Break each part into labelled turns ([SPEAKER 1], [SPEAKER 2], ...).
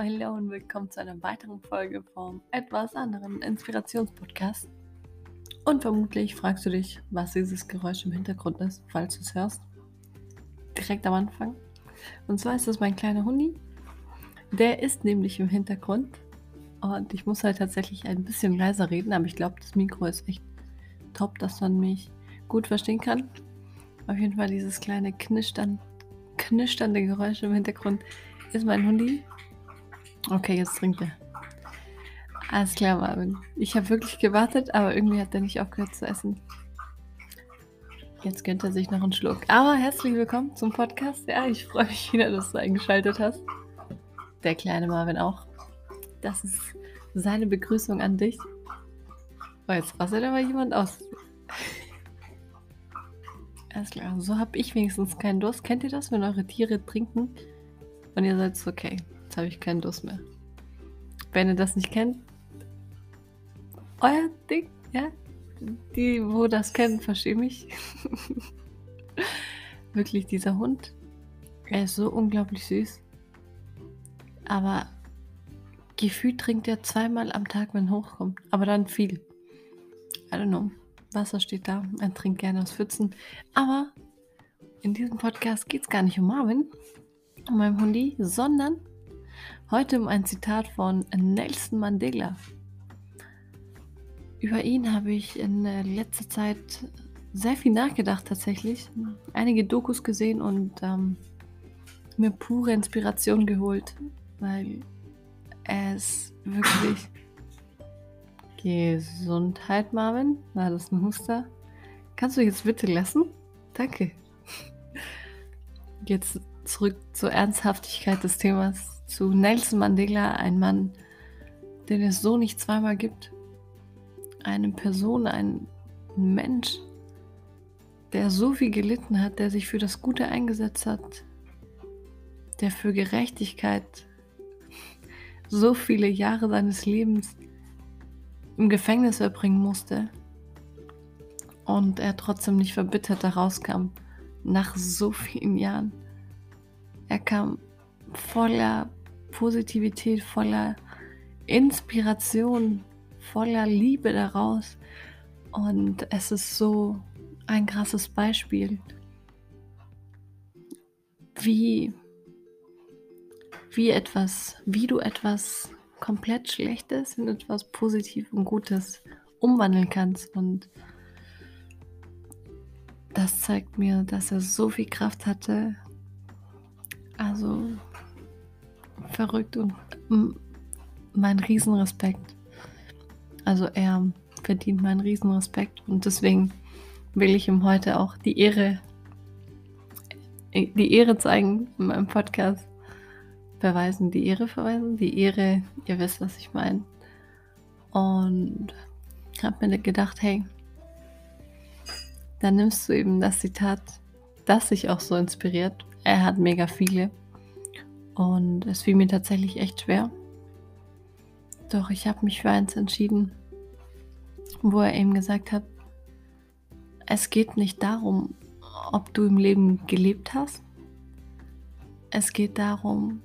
[SPEAKER 1] hallo und willkommen zu einer weiteren Folge vom etwas anderen Inspirationspodcast. Und vermutlich fragst du dich, was dieses Geräusch im Hintergrund ist, falls du es hörst. Direkt am Anfang. Und zwar ist das mein kleiner Hundi. Der ist nämlich im Hintergrund. Und ich muss halt tatsächlich ein bisschen leiser reden, aber ich glaube, das Mikro ist echt top, dass man mich gut verstehen kann. Auf jeden Fall dieses kleine knistern, knisternde Geräusch im Hintergrund ist mein Hundi. Okay, jetzt trinkt er. Alles klar, Marvin. Ich habe wirklich gewartet, aber irgendwie hat er nicht aufgehört zu essen. Jetzt gönnt er sich noch einen Schluck. Aber herzlich willkommen zum Podcast. Ja, ich freue mich wieder, dass du eingeschaltet hast. Der kleine Marvin auch. Das ist seine Begrüßung an dich. Oh, jetzt rastet aber jemand aus. Alles klar, so habe ich wenigstens keinen Durst. Kennt ihr das, wenn eure Tiere trinken und ihr seid okay, habe ich keinen Durst mehr. Wenn ihr das nicht kennt, euer Ding, ja, die, wo das kennen, verstehen mich. Wirklich, dieser Hund, er ist so unglaublich süß. Aber gefühlt trinkt er zweimal am Tag, wenn hochkommt. Aber dann viel. I don't know. Wasser steht da. Er trinkt gerne aus Pfützen. Aber in diesem Podcast geht es gar nicht um Marvin, um meinen Hundi, sondern Heute um ein Zitat von Nelson Mandela. Über ihn habe ich in letzter Zeit sehr viel nachgedacht tatsächlich. Einige Dokus gesehen und ähm, mir pure Inspiration geholt, weil er ist wirklich Gesundheit, Marvin. War das ein Huster? Kannst du jetzt bitte lassen? Danke. Jetzt zurück zur Ernsthaftigkeit des Themas zu Nelson Mandela, ein Mann, den es so nicht zweimal gibt. Eine Person, ein Mensch, der so viel gelitten hat, der sich für das Gute eingesetzt hat, der für Gerechtigkeit so viele Jahre seines Lebens im Gefängnis verbringen musste und er trotzdem nicht verbittert daraus kam, nach so vielen Jahren. Er kam voller Positivität, voller Inspiration, voller Liebe daraus. Und es ist so ein krasses Beispiel, wie, wie etwas, wie du etwas komplett Schlechtes in etwas Positives und Gutes umwandeln kannst. Und das zeigt mir, dass er so viel Kraft hatte. Also verrückt und mein Riesenrespekt. Also er verdient meinen Riesenrespekt und deswegen will ich ihm heute auch die Ehre, die Ehre zeigen in meinem Podcast. Verweisen, die Ehre verweisen, die Ehre, ihr wisst, was ich meine. Und habe mir gedacht, hey, dann nimmst du eben das Zitat, das sich auch so inspiriert. Er hat mega viele. Und es fiel mir tatsächlich echt schwer. Doch ich habe mich für eins entschieden, wo er eben gesagt hat, es geht nicht darum, ob du im Leben gelebt hast. Es geht darum,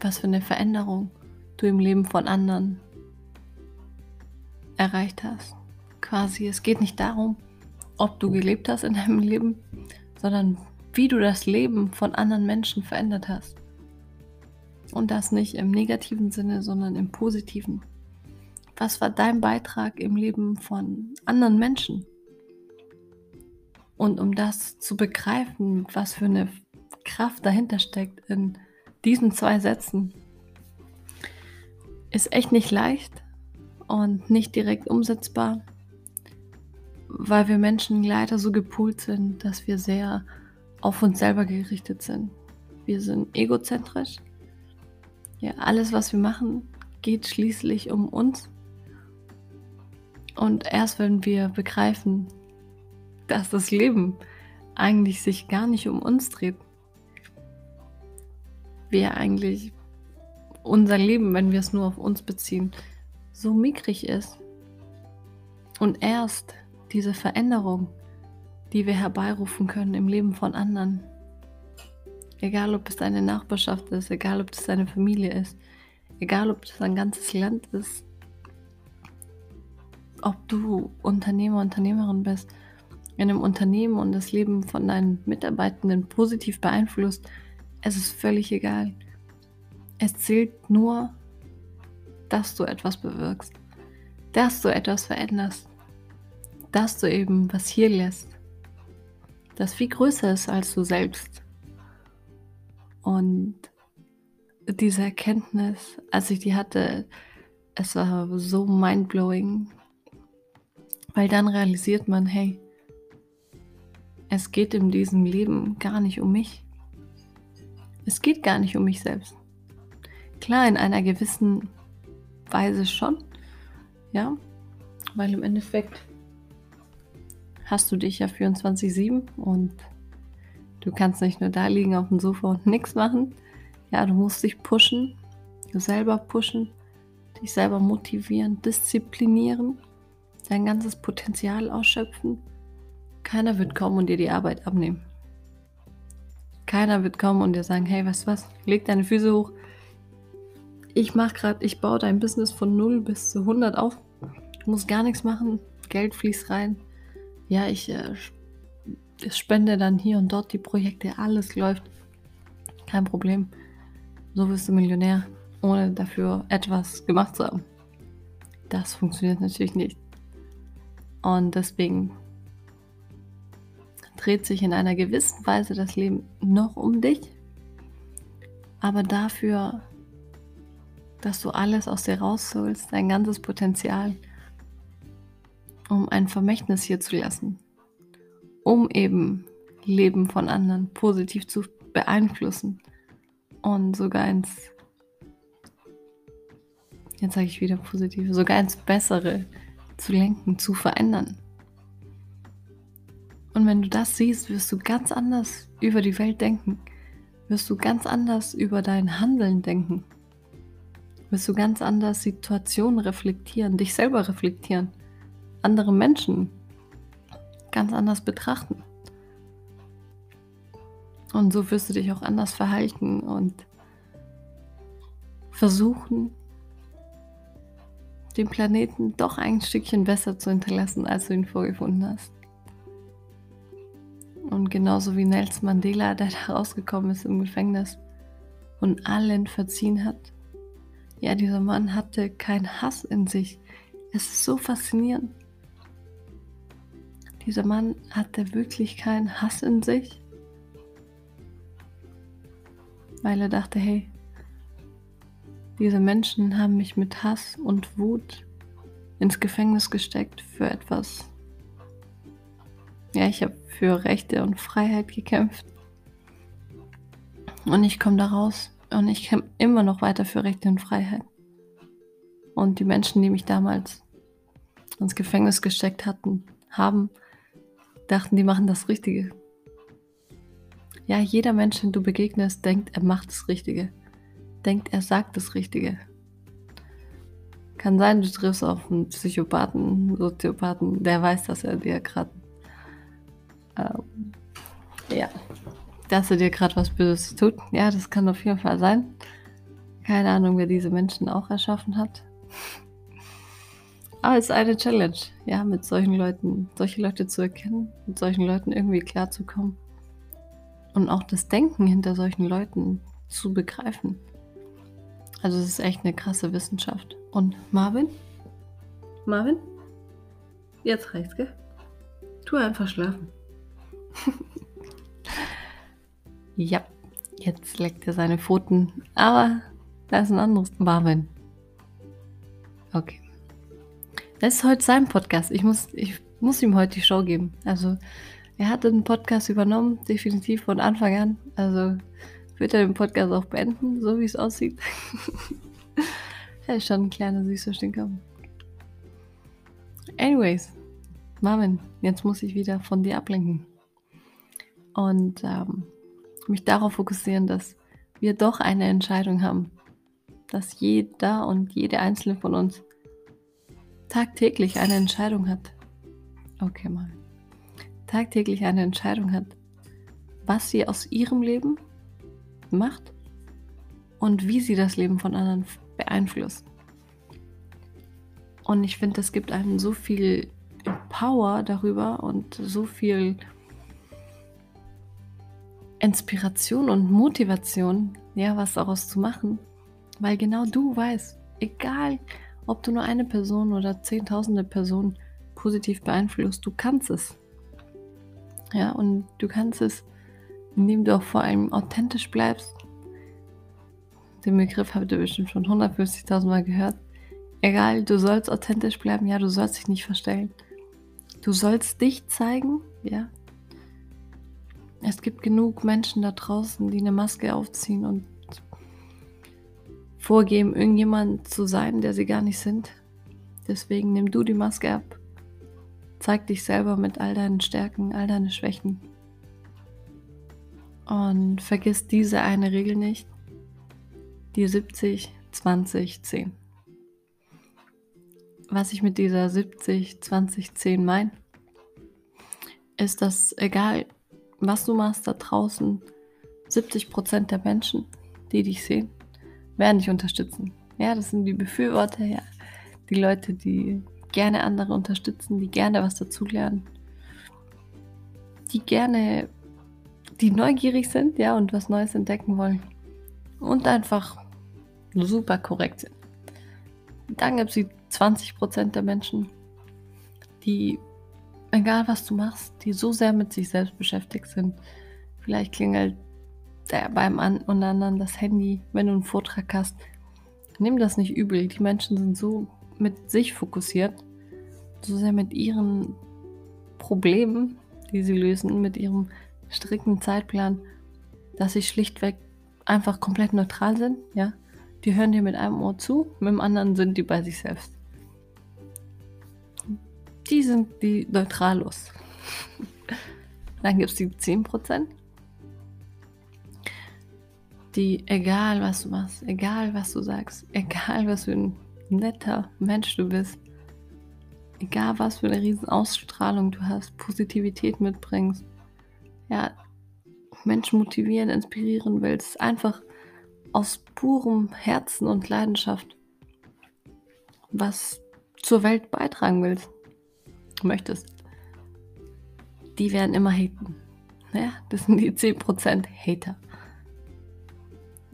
[SPEAKER 1] was für eine Veränderung du im Leben von anderen erreicht hast. Quasi, es geht nicht darum, ob du gelebt hast in deinem Leben, sondern wie du das Leben von anderen Menschen verändert hast. Und das nicht im negativen Sinne, sondern im positiven. Was war dein Beitrag im Leben von anderen Menschen? Und um das zu begreifen, was für eine Kraft dahinter steckt in diesen zwei Sätzen, ist echt nicht leicht und nicht direkt umsetzbar, weil wir Menschen leider so gepoolt sind, dass wir sehr auf uns selber gerichtet sind. Wir sind egozentrisch ja, alles, was wir machen, geht schließlich um uns. Und erst wenn wir begreifen, dass das Leben eigentlich sich gar nicht um uns dreht, wir eigentlich unser Leben, wenn wir es nur auf uns beziehen, so mickrig ist. Und erst diese Veränderung, die wir herbeirufen können im Leben von anderen, Egal, ob es deine Nachbarschaft ist, egal, ob es deine Familie ist. Egal, ob das ein ganzes Land ist, ob du Unternehmer, Unternehmerin bist, in einem Unternehmen und das Leben von deinen Mitarbeitenden positiv beeinflusst, es ist völlig egal. Es zählt nur, dass du etwas bewirkst, dass du etwas veränderst, dass du eben was hier lässt, das viel größer ist als du selbst. Und diese Erkenntnis, als ich die hatte, es war so mindblowing, weil dann realisiert man, hey, es geht in diesem Leben gar nicht um mich. Es geht gar nicht um mich selbst. Klar, in einer gewissen Weise schon, ja, weil im Endeffekt hast du dich ja 24-7 und du kannst nicht nur da liegen auf dem Sofa und nichts machen. Ja, du musst dich pushen, selber pushen, dich selber motivieren, disziplinieren, dein ganzes Potenzial ausschöpfen. Keiner wird kommen und dir die Arbeit abnehmen. Keiner wird kommen und dir sagen, hey, du was, leg deine Füße hoch. Ich mach gerade, ich baue dein Business von 0 bis zu 100 auf. Du musst gar nichts machen, Geld fließt rein. Ja, ich äh, spende dann hier und dort die Projekte, alles läuft. Kein Problem. So wirst du Millionär, ohne dafür etwas gemacht zu haben. Das funktioniert natürlich nicht. Und deswegen dreht sich in einer gewissen Weise das Leben noch um dich, aber dafür, dass du alles aus dir rausholst, dein ganzes Potenzial, um ein Vermächtnis hier zu lassen, um eben Leben von anderen positiv zu beeinflussen. Und sogar ins, jetzt sage ich wieder positiv, sogar ins Bessere zu lenken, zu verändern. Und wenn du das siehst, wirst du ganz anders über die Welt denken, wirst du ganz anders über dein Handeln denken, wirst du ganz anders Situationen reflektieren, dich selber reflektieren, andere Menschen ganz anders betrachten. Und so wirst du dich auch anders verhalten und versuchen, den Planeten doch ein Stückchen besser zu hinterlassen, als du ihn vorgefunden hast. Und genauso wie Nelson Mandela, der da rausgekommen ist im Gefängnis und allen verziehen hat. Ja, dieser Mann hatte keinen Hass in sich. Es ist so faszinierend. Dieser Mann hatte wirklich keinen Hass in sich, weil er dachte, hey, diese Menschen haben mich mit Hass und Wut ins Gefängnis gesteckt für etwas. Ja, ich habe für Rechte und Freiheit gekämpft. Und ich komme da raus und ich kämpfe immer noch weiter für Rechte und Freiheit. Und die Menschen, die mich damals ins Gefängnis gesteckt hatten, haben, dachten, die machen das Richtige. Ja, jeder Mensch, den du begegnest, denkt, er macht das Richtige denkt, er sagt das Richtige. Kann sein, du triffst auf einen Psychopathen, Soziopathen, der weiß, dass er dir gerade, ähm, ja, dass er dir gerade was Böses tut. Ja, das kann auf jeden Fall sein. Keine Ahnung, wer diese Menschen auch erschaffen hat. Aber es ist eine Challenge, ja, mit solchen Leuten, solche Leute zu erkennen, mit solchen Leuten irgendwie klarzukommen. Und auch das Denken hinter solchen Leuten zu begreifen. Also es ist echt eine krasse Wissenschaft. Und Marvin? Marvin? Jetzt reicht's, gell? Tu einfach schlafen. ja, jetzt leckt er seine Pfoten. Aber da ist ein anderes Marvin. Okay. Das ist heute sein Podcast. Ich muss, ich muss ihm heute die Show geben. Also, er hat den Podcast übernommen, definitiv von Anfang an. Also, wird er den Podcast auch beenden, so wie es aussieht. er ist schon ein kleiner süßer Stinker. Anyways, Marvin, jetzt muss ich wieder von dir ablenken. Und ähm, mich darauf fokussieren, dass wir doch eine Entscheidung haben. Dass jeder und jede einzelne von uns tagtäglich eine Entscheidung hat. Okay, mal. Tagtäglich eine Entscheidung hat, was sie aus ihrem Leben macht und wie sie das Leben von anderen beeinflusst. Und ich finde, das gibt einem so viel Power darüber und so viel Inspiration und Motivation, ja, was daraus zu machen. Weil genau du weißt, egal ob du nur eine Person oder zehntausende Personen positiv beeinflusst, du kannst es. Ja, und du kannst es, indem du auch vor allem authentisch bleibst. Den Begriff habt ihr bestimmt schon 150.000 Mal gehört. Egal, du sollst authentisch bleiben, ja, du sollst dich nicht verstellen. Du sollst dich zeigen, ja. Es gibt genug Menschen da draußen, die eine Maske aufziehen und vorgeben, irgendjemand zu sein, der sie gar nicht sind. Deswegen nimm du die Maske ab. Zeig dich selber mit all deinen Stärken, all deinen Schwächen. Und vergiss diese eine Regel nicht. Die 70, 20, 10. Was ich mit dieser 70, 20, 10 meine, ist, dass egal was du machst da draußen, 70% der Menschen, die dich sehen, werden dich unterstützen. Ja, das sind die Befürworter, ja. Die Leute, die gerne andere unterstützen, die gerne was dazulernen, die gerne, die neugierig sind, ja, und was Neues entdecken wollen und einfach super korrekt sind. Dann gibt es die 20% der Menschen, die, egal was du machst, die so sehr mit sich selbst beschäftigt sind. Vielleicht klingelt beim anderen das Handy, wenn du einen Vortrag hast. Nimm das nicht übel. Die Menschen sind so mit sich fokussiert, so sehr mit ihren Problemen, die sie lösen, mit ihrem strikten Zeitplan, dass sie schlichtweg einfach komplett neutral sind, ja. Die hören dir mit einem Ohr zu, mit dem anderen sind die bei sich selbst. Die sind die neutrallos. Dann gibt es die 10%, die, egal was du machst, egal was du sagst, egal was für ein netter Mensch du bist, egal was für eine riesen Ausstrahlung du hast, Positivität mitbringst, ja, Menschen motivieren, inspirieren willst, einfach aus purem Herzen und Leidenschaft was zur Welt beitragen willst, möchtest, die werden immer haten. Ja, das sind die 10% Hater.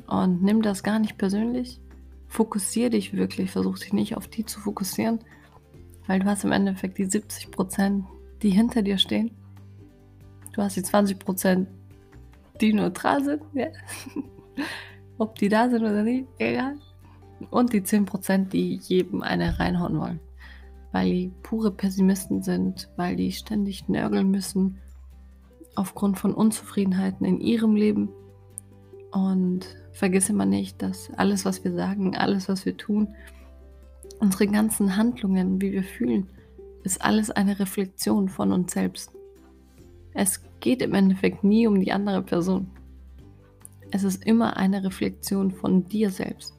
[SPEAKER 1] Und nimm das gar nicht persönlich. Fokussiere dich wirklich. Versuch dich nicht auf die zu fokussieren, weil du hast im Endeffekt die 70 Prozent, die hinter dir stehen. Du hast die 20 Prozent, die neutral sind. Ja. Ob die da sind oder nicht, egal. Und die 10 Prozent, die jedem eine reinhauen wollen. Weil die pure Pessimisten sind, weil die ständig nörgeln müssen aufgrund von Unzufriedenheiten in ihrem Leben und vergiss immer nicht, dass alles, was wir sagen, alles, was wir tun, unsere ganzen Handlungen, wie wir fühlen, ist alles eine Reflexion von uns selbst. Es geht im Endeffekt nie um die andere Person. Es ist immer eine Reflexion von dir selbst.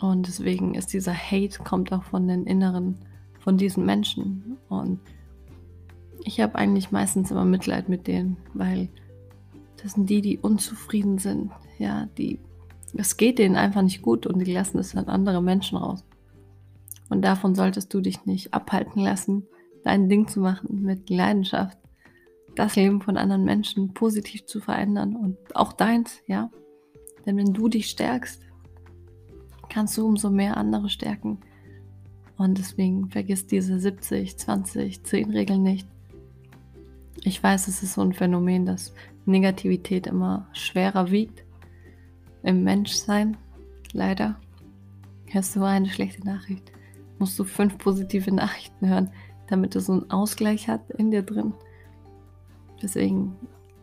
[SPEAKER 1] Und deswegen ist dieser Hate kommt auch von den Inneren, von diesen Menschen. Und ich habe eigentlich meistens immer Mitleid mit denen, weil das sind die, die unzufrieden sind. Ja, die, es geht denen einfach nicht gut und die lassen es an andere Menschen raus. Und davon solltest du dich nicht abhalten lassen, dein Ding zu machen mit Leidenschaft, das Leben von anderen Menschen positiv zu verändern und auch deins, ja. Denn wenn du dich stärkst, kannst du umso mehr andere stärken. Und deswegen vergiss diese 70, 20, 10 Regeln nicht. Ich weiß, es ist so ein Phänomen, dass Negativität immer schwerer wiegt im Menschsein. Leider. Hörst du eine schlechte Nachricht, musst du fünf positive Nachrichten hören, damit du so einen Ausgleich hat in dir drin. Deswegen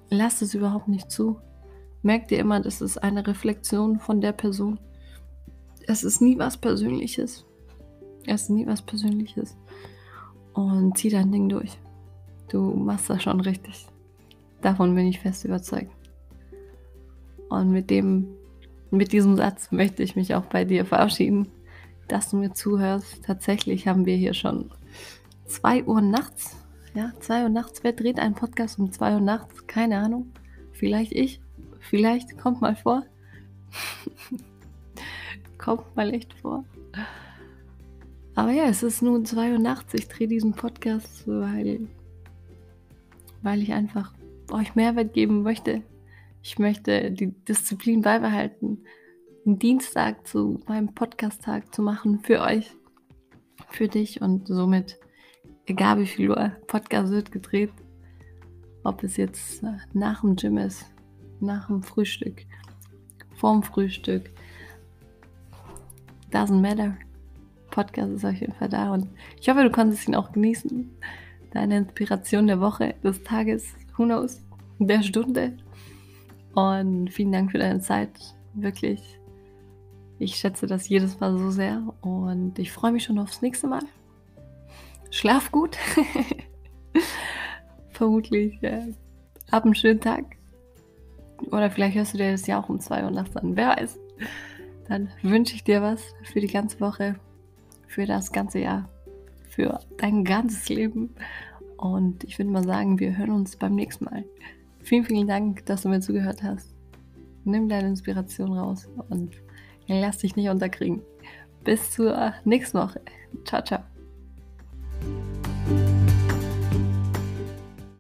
[SPEAKER 1] lass es überhaupt nicht zu. Merk dir immer, das ist eine Reflexion von der Person. Es ist nie was Persönliches. Es ist nie was Persönliches. Und zieh dein Ding durch. Du machst das schon richtig. Davon bin ich fest überzeugt. Und mit dem, mit diesem Satz möchte ich mich auch bei dir verabschieden, dass du mir zuhörst. Tatsächlich haben wir hier schon 2 Uhr nachts. Ja, 2 Uhr nachts. Wer dreht einen Podcast um 2 Uhr nachts? Keine Ahnung. Vielleicht ich. Vielleicht kommt mal vor. kommt mal echt vor. Aber ja, es ist nun 2 Uhr nachts. Ich drehe diesen Podcast, weil, weil ich einfach euch Mehrwert geben möchte. Ich möchte die Disziplin beibehalten, einen Dienstag zu meinem Podcast-Tag zu machen für euch, für dich und somit, egal wie viel Uhr Podcast wird gedreht, ob es jetzt äh, nach dem Gym ist, nach dem Frühstück, vorm Frühstück, doesn't matter. Podcast ist auf jeden Fall da und ich hoffe, du konntest ihn auch genießen. Deine Inspiration der Woche, des Tages, who knows, der Stunde. Und vielen Dank für deine Zeit. Wirklich. Ich schätze das jedes Mal so sehr und ich freue mich schon aufs nächste Mal. Schlaf gut. Vermutlich. Ja. Hab einen schönen Tag. Oder vielleicht hörst du dir das ja auch um 2 Uhr nachts an. Wer weiß. Dann wünsche ich dir was für die ganze Woche, für das ganze Jahr, für dein ganzes Leben. Und ich würde mal sagen, wir hören uns beim nächsten Mal. Vielen, vielen Dank, dass du mir zugehört hast. Nimm deine Inspiration raus und lass dich nicht unterkriegen. Bis zur nächsten Woche. Ciao, ciao.